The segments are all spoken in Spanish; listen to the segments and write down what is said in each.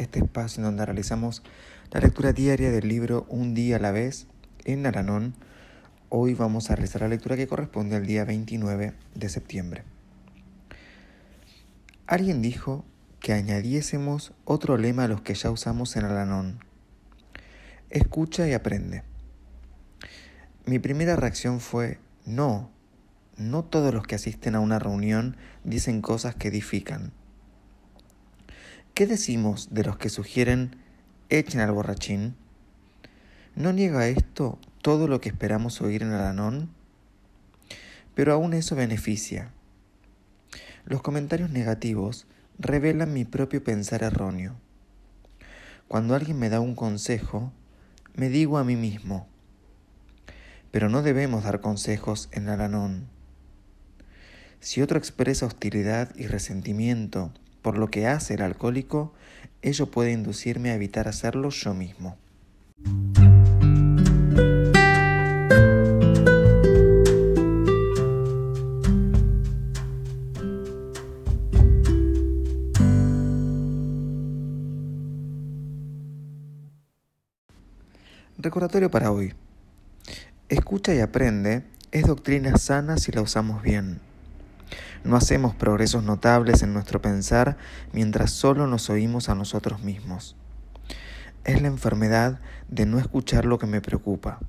este espacio en donde realizamos la lectura diaria del libro Un día a la vez en Alanón. Hoy vamos a realizar la lectura que corresponde al día 29 de septiembre. Alguien dijo que añadiésemos otro lema a los que ya usamos en Alanón. Escucha y aprende. Mi primera reacción fue, no, no todos los que asisten a una reunión dicen cosas que edifican. ¿Qué decimos de los que sugieren echen al borrachín? ¿No niega esto todo lo que esperamos oír en el anón? Pero aún eso beneficia. Los comentarios negativos revelan mi propio pensar erróneo. Cuando alguien me da un consejo, me digo a mí mismo, pero no debemos dar consejos en el anón. Si otro expresa hostilidad y resentimiento por lo que hace el alcohólico, ello puede inducirme a evitar hacerlo yo mismo. Recordatorio para hoy. Escucha y aprende es doctrina sana si la usamos bien. No hacemos progresos notables en nuestro pensar mientras solo nos oímos a nosotros mismos. Es la enfermedad de no escuchar lo que me preocupa.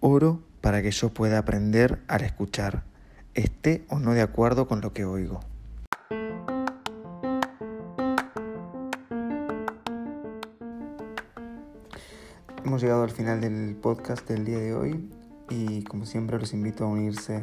Oro para que yo pueda aprender al escuchar, esté o no de acuerdo con lo que oigo. Hemos llegado al final del podcast del día de hoy y como siempre los invito a unirse